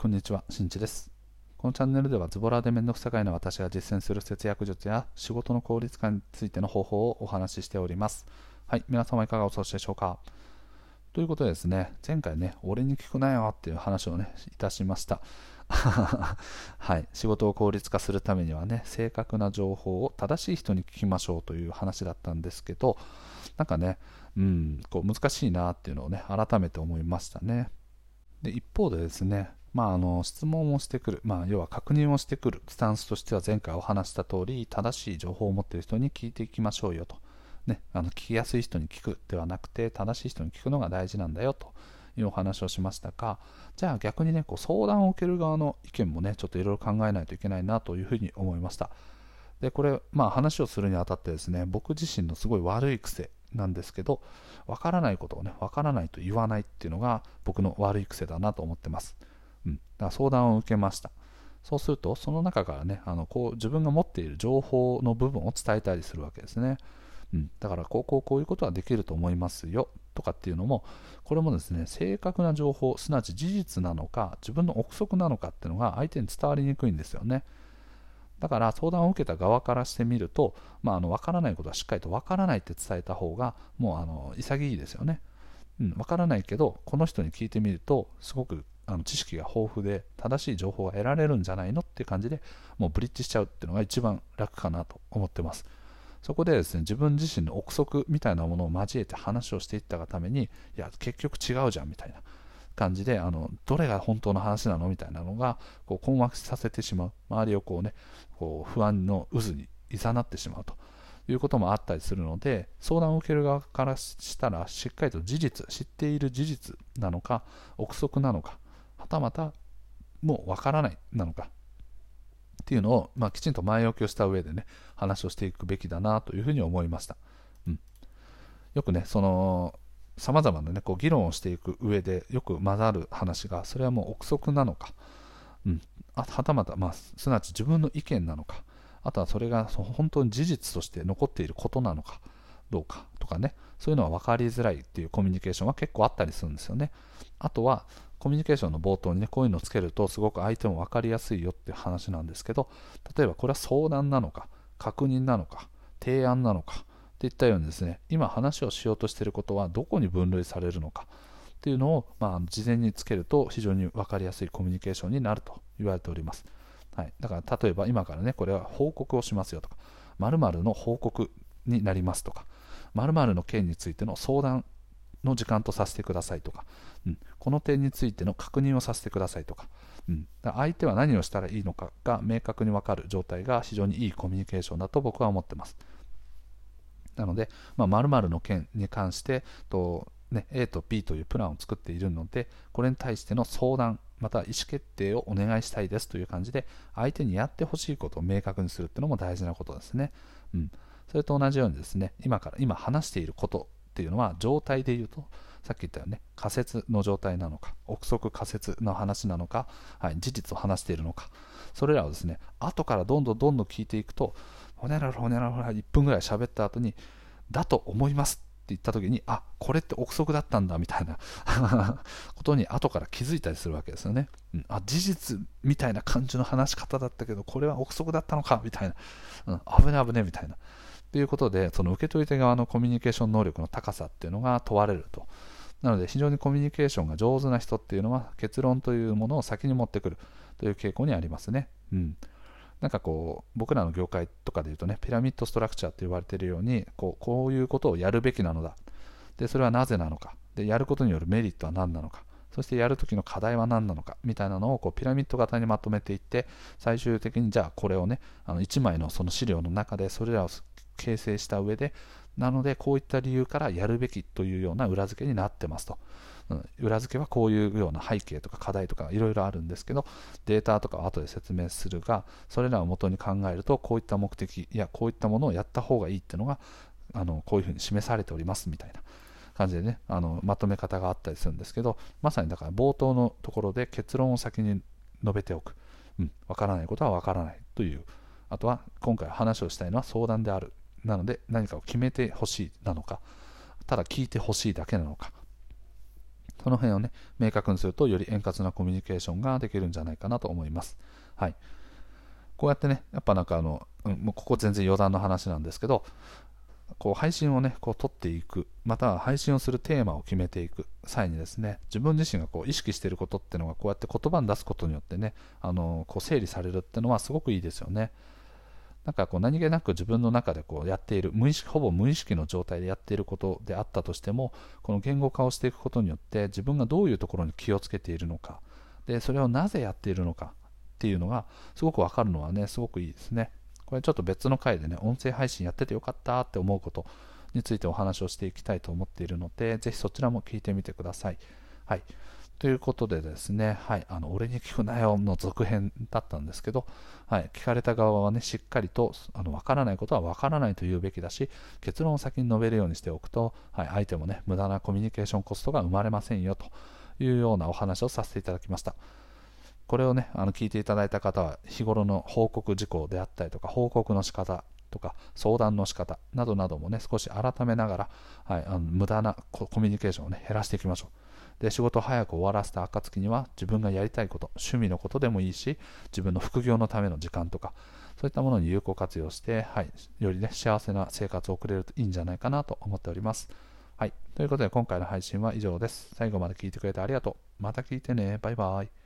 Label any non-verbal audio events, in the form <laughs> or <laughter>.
こんにちは、しんちです。このチャンネルではズボラでめんどくさがいの私が実践する節約術や仕事の効率化についての方法をお話ししております。はい、皆様いかがお過ごしでしょうか？ということでですね、前回ね、俺に聞くなよっていう話をね、いたしました。<laughs> はい、仕事を効率化するためにはね、正確な情報を正しい人に聞きましょうという話だったんですけど、なんかね、うん、こう難しいなっていうのをね、改めて思いましたね。で一方でですね、まあ、あの質問をしてくる、まあ、要は確認をしてくるスタンスとしては前回お話した通り正しい情報を持っている人に聞いていきましょうよと、ね、あの聞きやすい人に聞くではなくて正しい人に聞くのが大事なんだよと。いうお話をしましたがじゃあ逆にねこう相談を受ける側の意見もねちょっといろいろ考えないといけないなというふうに思いました。でこれ、まあ、話をするにあたってですね僕自身のすごい悪い癖なんですけど分からないことをね分からないと言わないっていうのが僕の悪い癖だなと思ってます、うん、だから相談を受けました。そうするとその中からねあのこう自分が持っている情報の部分を伝えたりするわけですね、うん、だからこうこうこういうことはできると思いますよ。とかっていうのもこれもですね正確な情報すなわち事実なのか自分の憶測なのかっていうのが相手に伝わりにくいんですよね、だから相談を受けた側からしてみると、まあ、あの分からないことはしっかりと分からないって伝えた方がもうあの潔いですよね。うん、分からないけどこの人に聞いてみるとすごくあの知識が豊富で正しい情報が得られるんじゃないのっていう感じでもうブリッジしちゃうっていうのが一番楽かなと思ってます。そこでですね自分自身の憶測みたいなものを交えて話をしていったがためにいや結局違うじゃんみたいな感じであのどれが本当の話なのみたいなのがこう困惑させてしまう周りをこうねこう不安の渦に誘ってしまうということもあったりするので相談を受ける側からしたらしっかりと事実知っている事実なのか憶測なのかはたまたもうわからないなのか。っていうのを、まあ、きちんと前置きをした上でね話をしていくべきだなというふうに思いました、うん、よくねそのさまざまな、ね、こう議論をしていく上でよく混ざる話がそれはもう憶測なのか、うん、あはたまた、まあ、すなわち自分の意見なのか。あとはそれが本当に事実として残っていることなのか。どうかとかねそういうのは分かりづらいっていうコミュニケーションは結構あったりするんですよね。あとはコミュニケーションの冒頭にねこういうのをつけるとすごく相手も分かりやすいよっていう話なんですけど例えばこれは相談なのか確認なのか提案なのかっていったようにですね今話をしようとしていることはどこに分類されるのかっていうのを、まあ、事前につけると非常に分かりやすいコミュニケーションになると言われております、はい、だから例えば今からねこれは報告をしますよとか〇〇の報告になりますとか〇〇の件についての相談の時間とさせてくださいとか、うん、この点についての確認をさせてくださいとか,、うん、相手は何をしたらいいのかが明確に分かる状態が非常にいいコミュニケーションだと僕は思ってます。なので、まあ、〇〇の件に関してと、ね、A と B というプランを作っているので、これに対しての相談、また意思決定をお願いしたいですという感じで、相手にやってほしいことを明確にするっていうのも大事なことですね。うん、それと同じようにですね、今から今話していることっていうのは状態で言うと、さっき言ったよね、仮説の状態なのか、憶測仮説の話なのか、はい、事実を話しているのか、それらをですね、後からどんどんどんどん聞いていくと、ほにゃららほにゃらら1分ぐらい喋った後に、だと思いますって言った時に、あこれって憶測だったんだみたいな <laughs> ことに後から気づいたりするわけですよね。うん、あ事実みたいな感じの話し方だったけど、これは憶測だったのかみたいな、うん、危ね危ねみたいな。ということで、その受け取り手側のコミュニケーション能力の高さっていうのが問われると。なので、非常にコミュニケーションが上手な人っていうのは、結論というものを先に持ってくるという傾向にありますね。うん。なんかこう僕らの業界とかでいうとねピラミッドストラクチャーって言われているようにこうこういうことをやるべきなのだ。でそれはなぜなのか。でやることによるメリットは何なのか。そしてやるときの課題は何なのか。みたいなのをこうピラミッド型にまとめていって最終的にじゃあこれをねあの1枚のその資料の中でそれらを形成した上でなのでこういった理由からやるべきというような裏付けになってますと、裏付けはこういうような背景とか課題とかいろいろあるんですけどデータとかは後で説明するがそれらを元に考えるとこういった目的やこういったものをやった方がいいっていうのがあのこういうふうに示されておりますみたいな。感じでねあのまとめ方があったりするんですけどまさにだから冒頭のところで結論を先に述べておく、うん、分からないことは分からないという。あとは今回話をしたいのは相談である。なので何かを決めてほしいなのかただ聞いてほしいだけなのかその辺をね、明確にすると、より円滑なコミュニケーションができるんじゃないかなと思います。はい。こうやってね、やっぱなんかあの、うん、もうここ全然余談の話なんですけど、こう配信をね、こう撮っていく、または配信をするテーマを決めていく際にですね、自分自身がこう意識していることっていうのがこうやって言葉に出すことによってね、あのこう整理されるっていうのはすごくいいですよね。なんかこう何気なく自分の中でこうやっている無意識ほぼ無意識の状態でやっていることであったとしてもこの言語化をしていくことによって自分がどういうところに気をつけているのかでそれをなぜやっているのかっていうのがすごくわかるのはねすごくいいですね。これちょっと別の回でね音声配信やっててよかったって思うことについてお話をしていきたいと思っているのでぜひそちらも聞いてみてください。はい。ということでですね、はい、あの俺に聞くなよの続編だったんですけど、はい、聞かれた側はね、しっかりとあの分からないことは分からないと言うべきだし、結論を先に述べるようにしておくと、はい、相手もね、無駄なコミュニケーションコストが生まれませんよというようなお話をさせていただきました。これをね、あの聞いていただいた方は、日頃の報告事項であったりとか、報告の仕方とか、相談の仕方などなどもね、少し改めながら、はい、あの無駄なコミュニケーションをね、減らしていきましょう。で仕事を早く終わらせた暁には自分がやりたいこと趣味のことでもいいし自分の副業のための時間とかそういったものに有効活用して、はい、よりね幸せな生活を送れるといいんじゃないかなと思っておりますはい。ということで今回の配信は以上です。最後まで聞いてくれてありがとう。また聞いてね。バイバイ。